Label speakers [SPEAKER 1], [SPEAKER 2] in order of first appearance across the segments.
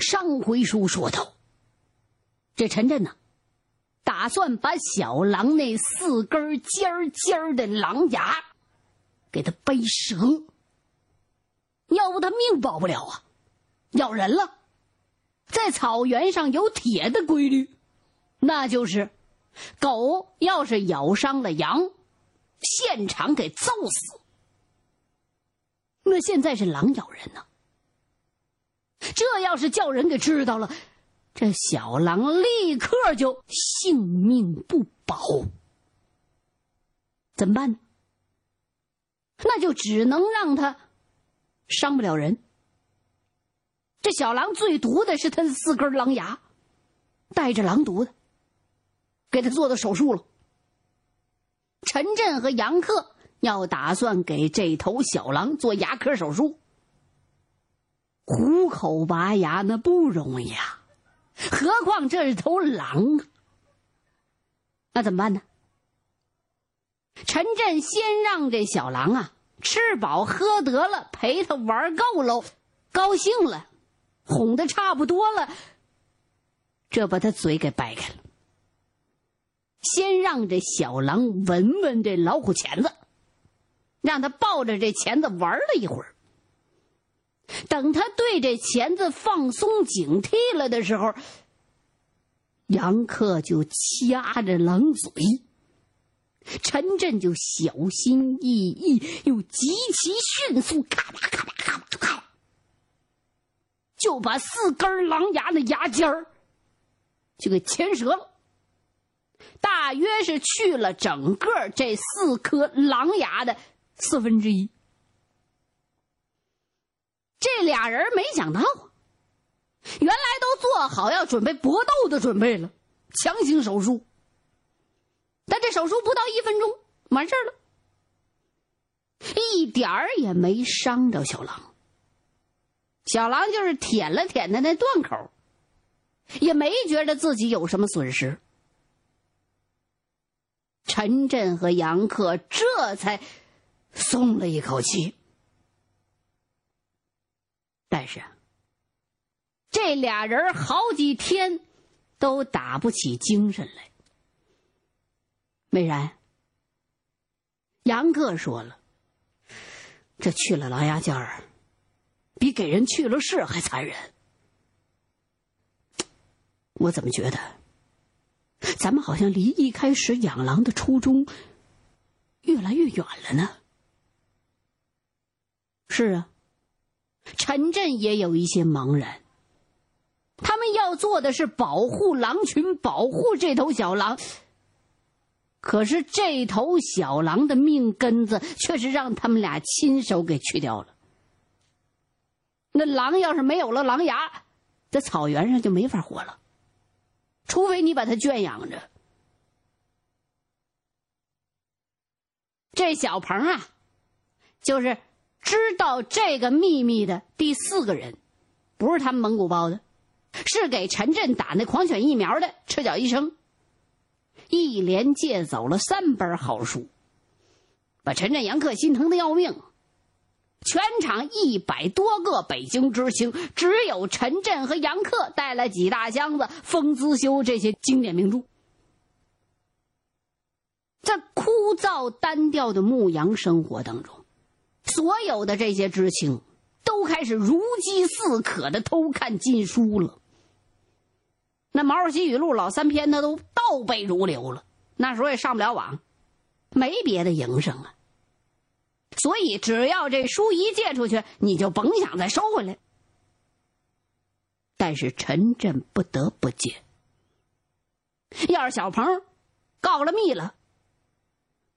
[SPEAKER 1] 上回书说到，这陈震呢，打算把小狼那四根尖尖的狼牙给他掰折，要不他命保不了啊，咬人了。在草原上有铁的规律，那就是狗要是咬伤了羊，现场给揍死。那现在是狼咬人呢，这要是叫人给知道了，这小狼立刻就性命不保。怎么办呢？那就只能让他伤不了人。这小狼最毒的是他的四根狼牙，带着狼毒的，给他做的手术了。陈震和杨克要打算给这头小狼做牙科手术，虎口拔牙那不容易啊，何况这是头狼啊？那怎么办呢？陈震先让这小狼啊吃饱喝得了，陪他玩够喽，高兴了。哄的差不多了，这把他嘴给掰开了。先让这小狼闻闻这老虎钳子，让他抱着这钳子玩了一会儿。等他对这钳子放松警惕了的时候，杨克就掐着狼嘴，陈震就小心翼翼又极其迅速，咔吧咔吧咔吧咔。就把四根狼牙的牙尖儿就给牵折了，大约是去了整个这四颗狼牙的四分之一。俩人没想到，原来都做好要准备搏斗的准备了，强行手术。但这手术不到一分钟完事儿了，一点儿也没伤着小狼。小狼就是舔了舔他那断口，也没觉得自己有什么损失。陈震和杨克这才松了一口气。但是，这俩人好几天都打不起精神来。美然，杨克说了：“这去了狼牙尖儿。”比给人去了事还残忍，我怎么觉得，咱们好像离一开始养狼的初衷越来越远了呢？是啊，陈震也有一些茫然。他们要做的是保护狼群，保护这头小狼，可是这头小狼的命根子却是让他们俩亲手给去掉了。那狼要是没有了狼牙，在草原上就没法活了。除非你把它圈养着。这小鹏啊，就是知道这个秘密的第四个人，不是他们蒙古包的，是给陈震打那狂犬疫苗的赤脚医生。一连借走了三本好书，把陈震、杨克心疼的要命。全场一百多个北京知青，只有陈震和杨克带来几大箱子《风姿修》这些经典名著。在枯燥单调的牧羊生活当中，所有的这些知青都开始如饥似渴的偷看禁书了。那《毛主席语录》老三篇，他都倒背如流了。那时候也上不了网，没别的营生啊。所以，只要这书一借出去，你就甭想再收回来。但是陈震不得不借。要是小鹏告了密了，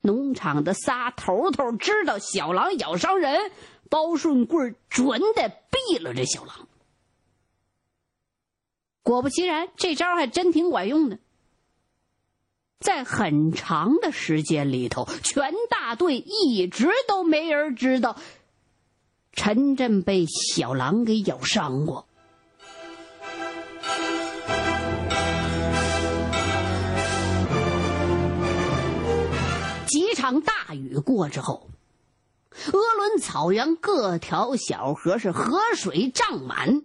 [SPEAKER 1] 农场的仨头头知道小狼咬伤人，包顺贵准得毙了这小狼。果不其然，这招还真挺管用的。在很长的时间里头，全大队一直都没人知道陈震被小狼给咬伤过。场大雨过之后，鄂伦草原各条小河是河水涨满，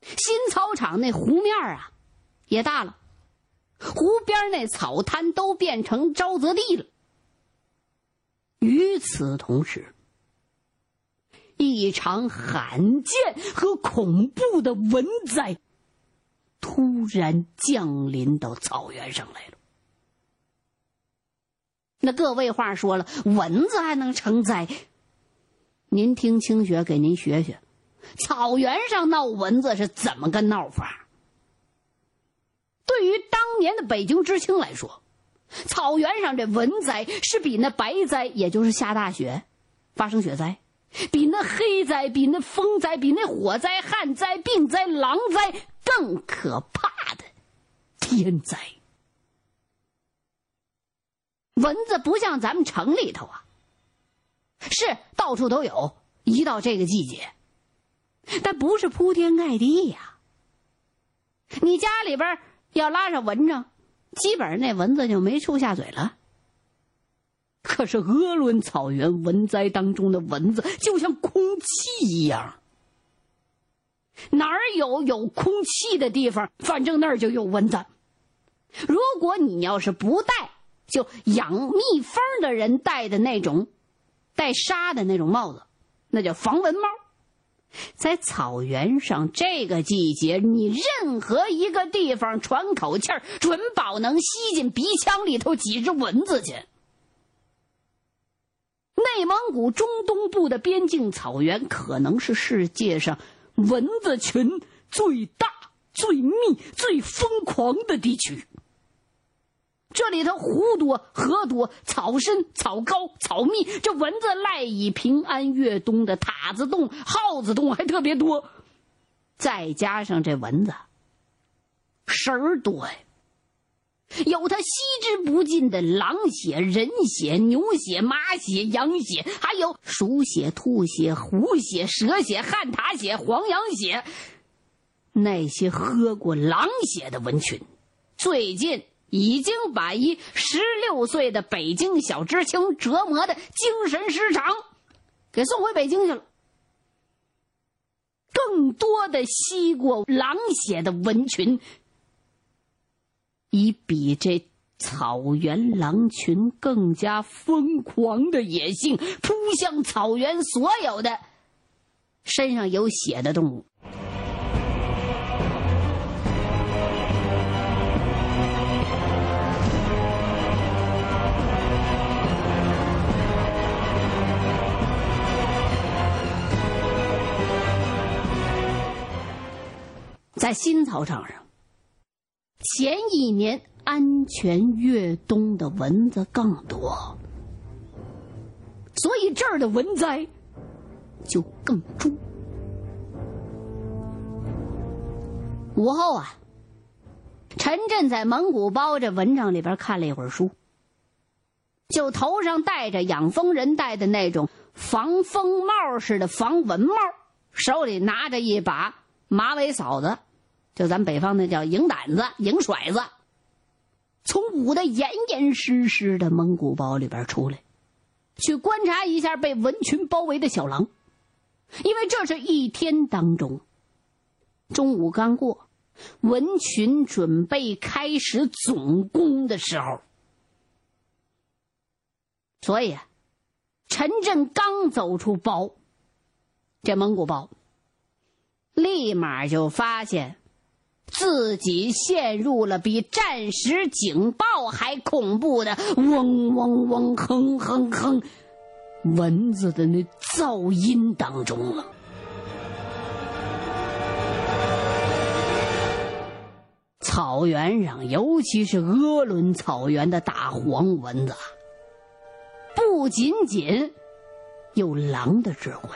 [SPEAKER 1] 新草场那湖面啊，也大了，湖边那草滩都变成沼泽地了。与此同时，一场罕见和恐怖的蚊灾突然降临到草原上来了。那各位话说了，蚊子还能成灾？您听清雪给您学学，草原上闹蚊子是怎么个闹法？对于当年的北京知青来说，草原上这蚊灾是比那白灾，也就是下大雪发生雪灾，比那黑灾、比那风灾、比那火灾、旱灾、病灾、狼灾更可怕的天灾。蚊子不像咱们城里头啊，是到处都有，一到这个季节，但不是铺天盖地呀。你家里边要拉上蚊帐，基本上那蚊子就没处下嘴了。可是鄂伦草原蚊灾当中的蚊子就像空气一样，哪儿有有空气的地方，反正那儿就有蚊子。如果你要是不带，就养蜜蜂的人戴的那种带纱的那种帽子，那叫防蚊帽。在草原上，这个季节，你任何一个地方喘口气儿，准保能吸进鼻腔里头几只蚊子去。内蒙古中东部的边境草原，可能是世界上蚊子群最大、最密、最疯狂的地区。这里头湖多河多，草深草高草密，这蚊子赖以平安越冬的塔子洞、耗子洞还特别多，再加上这蚊子食儿多呀，有它吸之不尽的狼血、人血、牛血、马血、羊血，还有鼠血、兔血、虎血、蛇血、旱獭血、黄羊血，那些喝过狼血的蚊群，最近。已经把一十六岁的北京小知青折磨的精神失常，给送回北京去了。更多的吸过狼血的蚊群，以比这草原狼群更加疯狂的野性，扑向草原所有的身上有血的动物。在新草场上，前一年安全越冬的蚊子更多，所以这儿的蚊灾就更重。午后啊，陈震在蒙古包这蚊帐里边看了一会儿书，就头上戴着养蜂人戴的那种防风帽似的防蚊帽，手里拿着一把马尾扫子。就咱北方那叫赢胆子、赢甩子，从捂得严严实实的蒙古包里边出来，去观察一下被蚊群包围的小狼，因为这是一天当中，中午刚过，蚊群准备开始总攻的时候，所以啊，陈震刚走出包，这蒙古包，立马就发现。自己陷入了比战时警报还恐怖的嗡嗡嗡、哼哼哼蚊子的那噪音当中了。草原上，尤其是鄂伦草原的大黄蚊子，不仅仅有狼的智慧。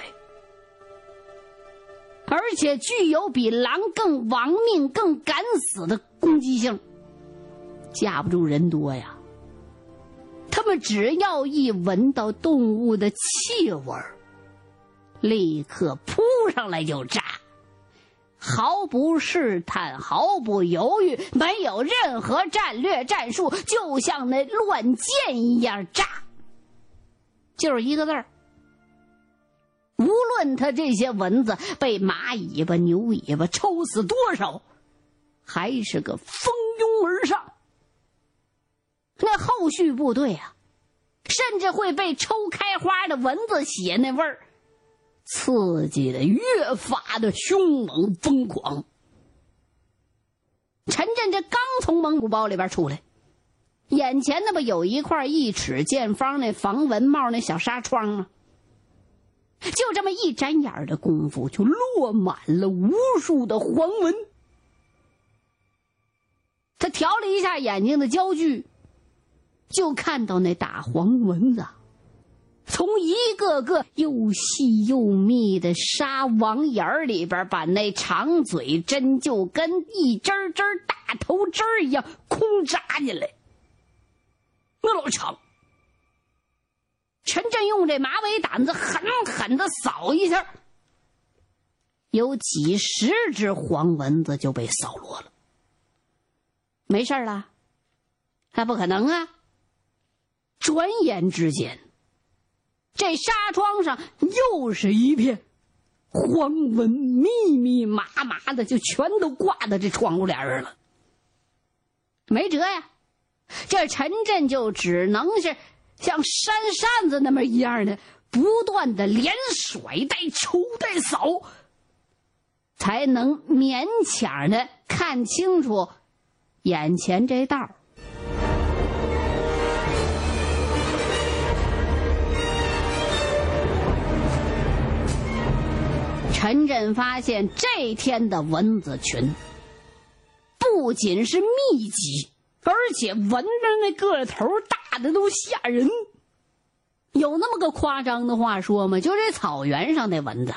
[SPEAKER 1] 而且具有比狼更亡命、更敢死的攻击性，架不住人多呀。他们只要一闻到动物的气味立刻扑上来就炸，毫不试探、毫不犹豫，没有任何战略战术，就像那乱箭一样炸，就是一个字儿：无论他这些蚊子被马尾巴、牛尾巴抽死多少，还是个蜂拥而上。那后续部队啊，甚至会被抽开花的蚊子血那味儿刺激的越发的凶猛疯狂。陈震这刚从蒙古包里边出来，眼前那不有一块一尺见方那防蚊帽那小纱窗吗？就这么一眨眼的功夫，就落满了无数的黄蚊。他调了一下眼睛的焦距，就看到那大黄蚊子，从一个个又细又密的纱网眼儿里边，把那长嘴针就跟一针针大头针一样空扎进来，那老长。陈震用这马尾掸子狠狠的扫一下，有几十只黄蚊子就被扫落了。没事了，那不可能啊！转眼之间，这纱窗上又是一片黄蚊，密密麻麻的，就全都挂在这窗户帘上了。没辙呀，这陈震就只能是。像扇扇子那么一样的，不断的连甩带抽带扫，才能勉强的看清楚眼前这道陈震发现这天的蚊子群不仅是密集。而且蚊子那个头大的都吓人，有那么个夸张的话说吗？就这草原上的蚊子，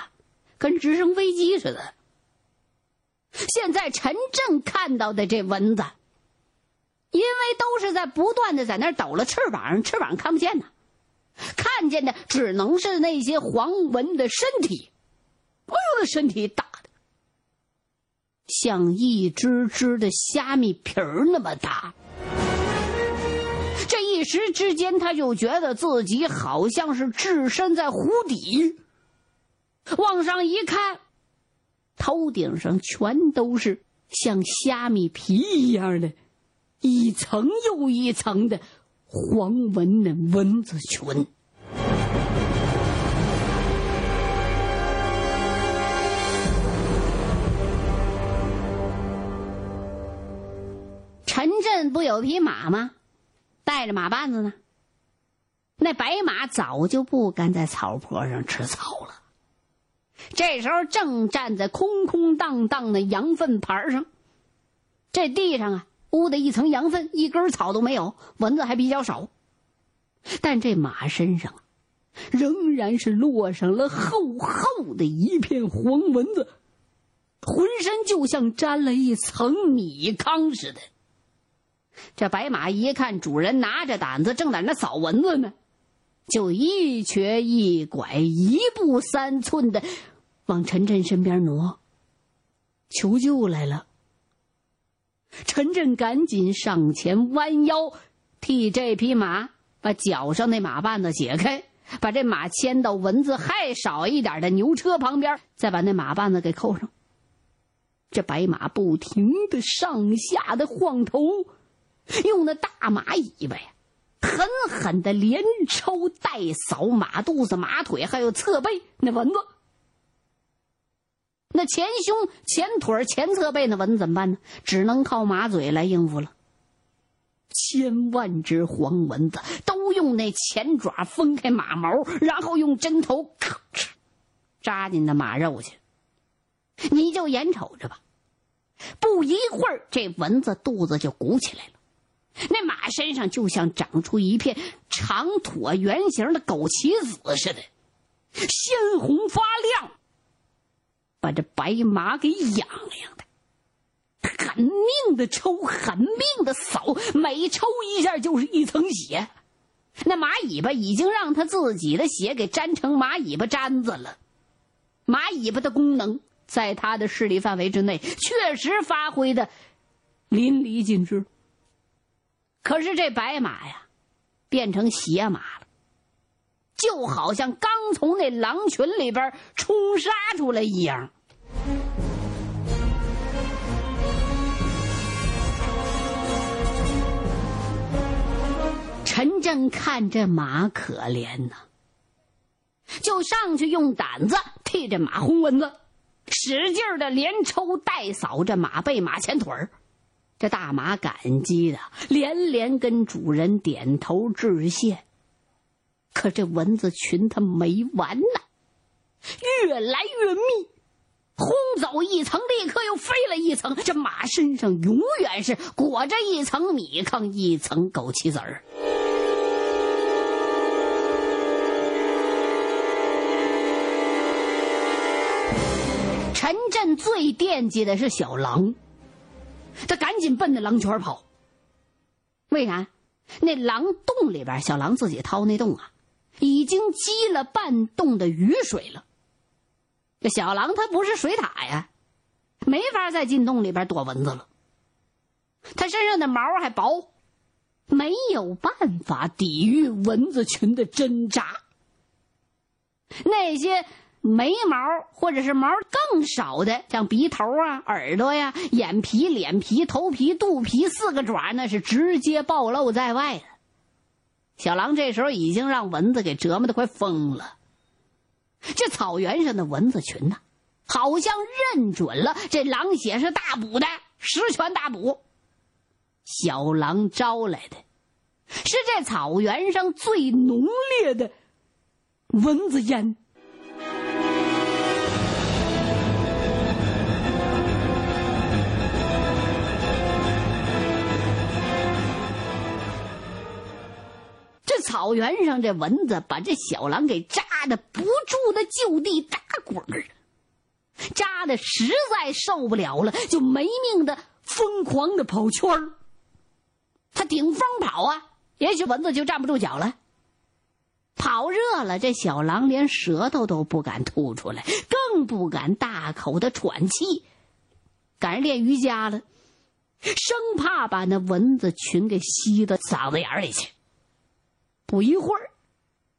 [SPEAKER 1] 跟直升飞机似的。现在陈震看到的这蚊子，因为都是在不断的在那抖了翅膀，翅膀看不见呢，看见的只能是那些黄蚊的身体。哎呦，身体大的像一只只的虾米皮儿那么大。时之间，他就觉得自己好像是置身在湖底。往上一看，头顶上全都是像虾米皮一样的，一层又一层的黄纹的蚊子群。陈震不有匹马吗？带着马绊子呢，那白马早就不敢在草坡上吃草了。这时候正站在空空荡荡的羊粪盘上，这地上啊污的一层羊粪，一根草都没有，蚊子还比较少。但这马身上仍然是落上了厚厚的一片黄蚊子，浑身就像沾了一层米糠似的。这白马一看主人拿着掸子正在那扫蚊子呢，就一瘸一拐、一步三寸的往陈震身边挪，求救来了。陈震赶紧上前弯腰，替这匹马把脚上那马绊子解开，把这马牵到蚊子还少一点的牛车旁边，再把那马绊子给扣上。这白马不停的上下的晃头。用那大马尾巴呀，狠狠的连抽带扫马肚子、马腿，还有侧背那蚊子。那前胸、前腿、前侧背那蚊子怎么办呢？只能靠马嘴来应付了。千万只黄蚊子都用那前爪分开马毛，然后用针头咔哧扎进那马肉去。你就眼瞅着吧，不一会儿，这蚊子肚子就鼓起来了。那马身上就像长出一片长椭圆形的枸杞子似的，鲜红发亮，把这白马给痒痒的，狠命的抽，狠命的扫，每抽一下就是一层血。那马尾巴已经让他自己的血给粘成马尾巴粘子了。马尾巴的功能，在他的势力范围之内，确实发挥的淋漓尽致。可是这白马呀，变成血马了。就好像刚从那狼群里边冲杀出来一样。陈震看这马可怜呐，就上去用胆子替这马轰蚊子，使劲的连抽带扫这马背马前腿儿。这大马感激的连连跟主人点头致谢。可这蚊子群它没完呢，越来越密，轰走一层，立刻又飞了一层。这马身上永远是裹着一层米糠，一层枸杞子儿。陈震最惦记的是小狼，他赶紧奔那狼圈跑。为啥？那狼洞里边，小狼自己掏那洞啊，已经积了半洞的雨水了。这小狼它不是水獭呀，没法再进洞里边躲蚊子了。它身上的毛还薄，没有办法抵御蚊子群的针扎。那些。眉毛或者是毛更少的，像鼻头啊、耳朵呀、眼皮、脸皮、头皮、肚皮四个爪，那是直接暴露在外的。小狼这时候已经让蚊子给折磨的快疯了。这草原上的蚊子群呐，好像认准了这狼血是大补的，十全大补。小狼招来的，是这草原上最浓烈的蚊子烟。草原上，这蚊子把这小狼给扎的不住的就地打滚儿，扎的实在受不了了，就没命的疯狂的跑圈儿。他顶风跑啊，也许蚊子就站不住脚了。跑热了，这小狼连舌头都不敢吐出来，更不敢大口的喘气，赶上练瑜伽了，生怕把那蚊子群给吸到嗓子眼里去。不一会儿，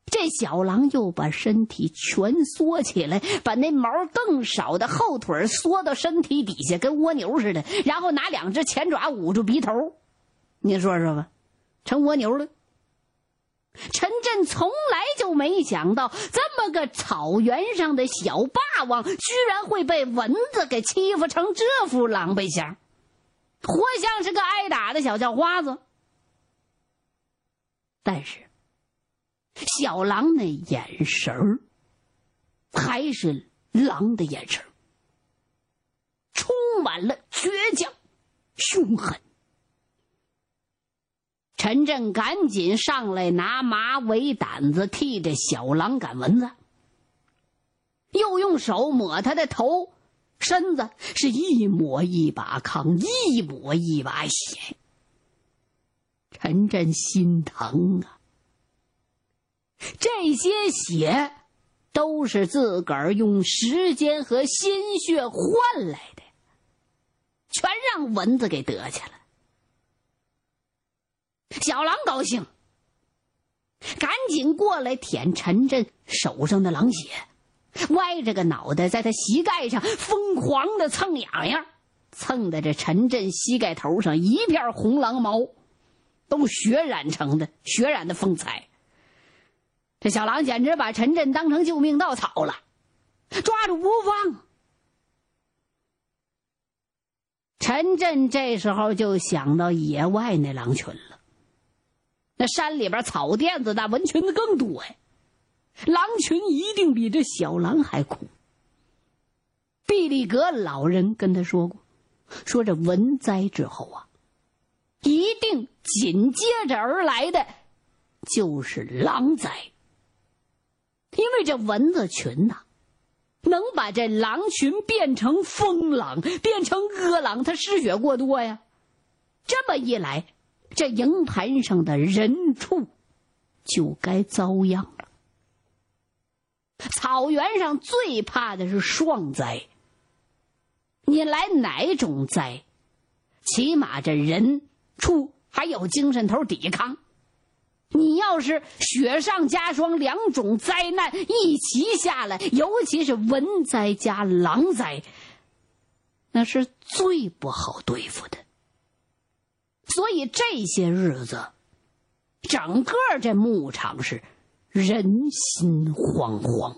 [SPEAKER 1] 这小狼又把身体蜷缩起来，把那毛更少的后腿缩到身体底下，跟蜗牛似的，然后拿两只前爪捂住鼻头。你说说吧，成蜗牛了。陈震从来就没想到，这么个草原上的小霸王，居然会被蚊子给欺负成这副狼狈相，活像是个挨打的小叫花子。但是。小狼那眼神儿，还是狼的眼神充满了倔强、凶狠。陈震赶紧上来拿马尾掸子替这小狼赶蚊子，又用手抹他的头、身子，是一抹一把糠，一抹一把血。陈震心疼啊！这些血，都是自个儿用时间和心血换来的，全让蚊子给得去了。小狼高兴，赶紧过来舔陈震手上的狼血，歪着个脑袋在他膝盖上疯狂的蹭痒痒，蹭的这陈震膝盖头上一片红狼毛，都血染成的血染的风采。这小狼简直把陈震当成救命稻草了，抓住不放。陈震这时候就想到野外那狼群了，那山里边草甸子那蚊群子更多呀，狼群一定比这小狼还苦。毕利格老人跟他说过，说这蚊灾之后啊，一定紧接着而来的就是狼灾。因为这蚊子群呐，能把这狼群变成疯狼，变成恶狼，它失血过多呀。这么一来，这营盘上的人畜就该遭殃了。草原上最怕的是霜灾。你来哪种灾，起码这人畜还有精神头抵抗。你要是雪上加霜，两种灾难一齐下来，尤其是蚊灾加狼灾，那是最不好对付的。所以这些日子，整个这牧场是人心惶惶。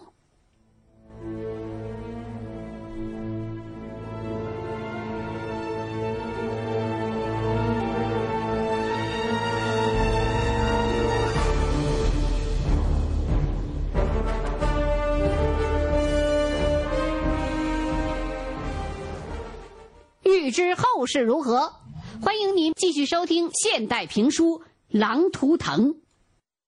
[SPEAKER 1] 知后事如何，欢迎您继续收听现代评书《狼图腾》。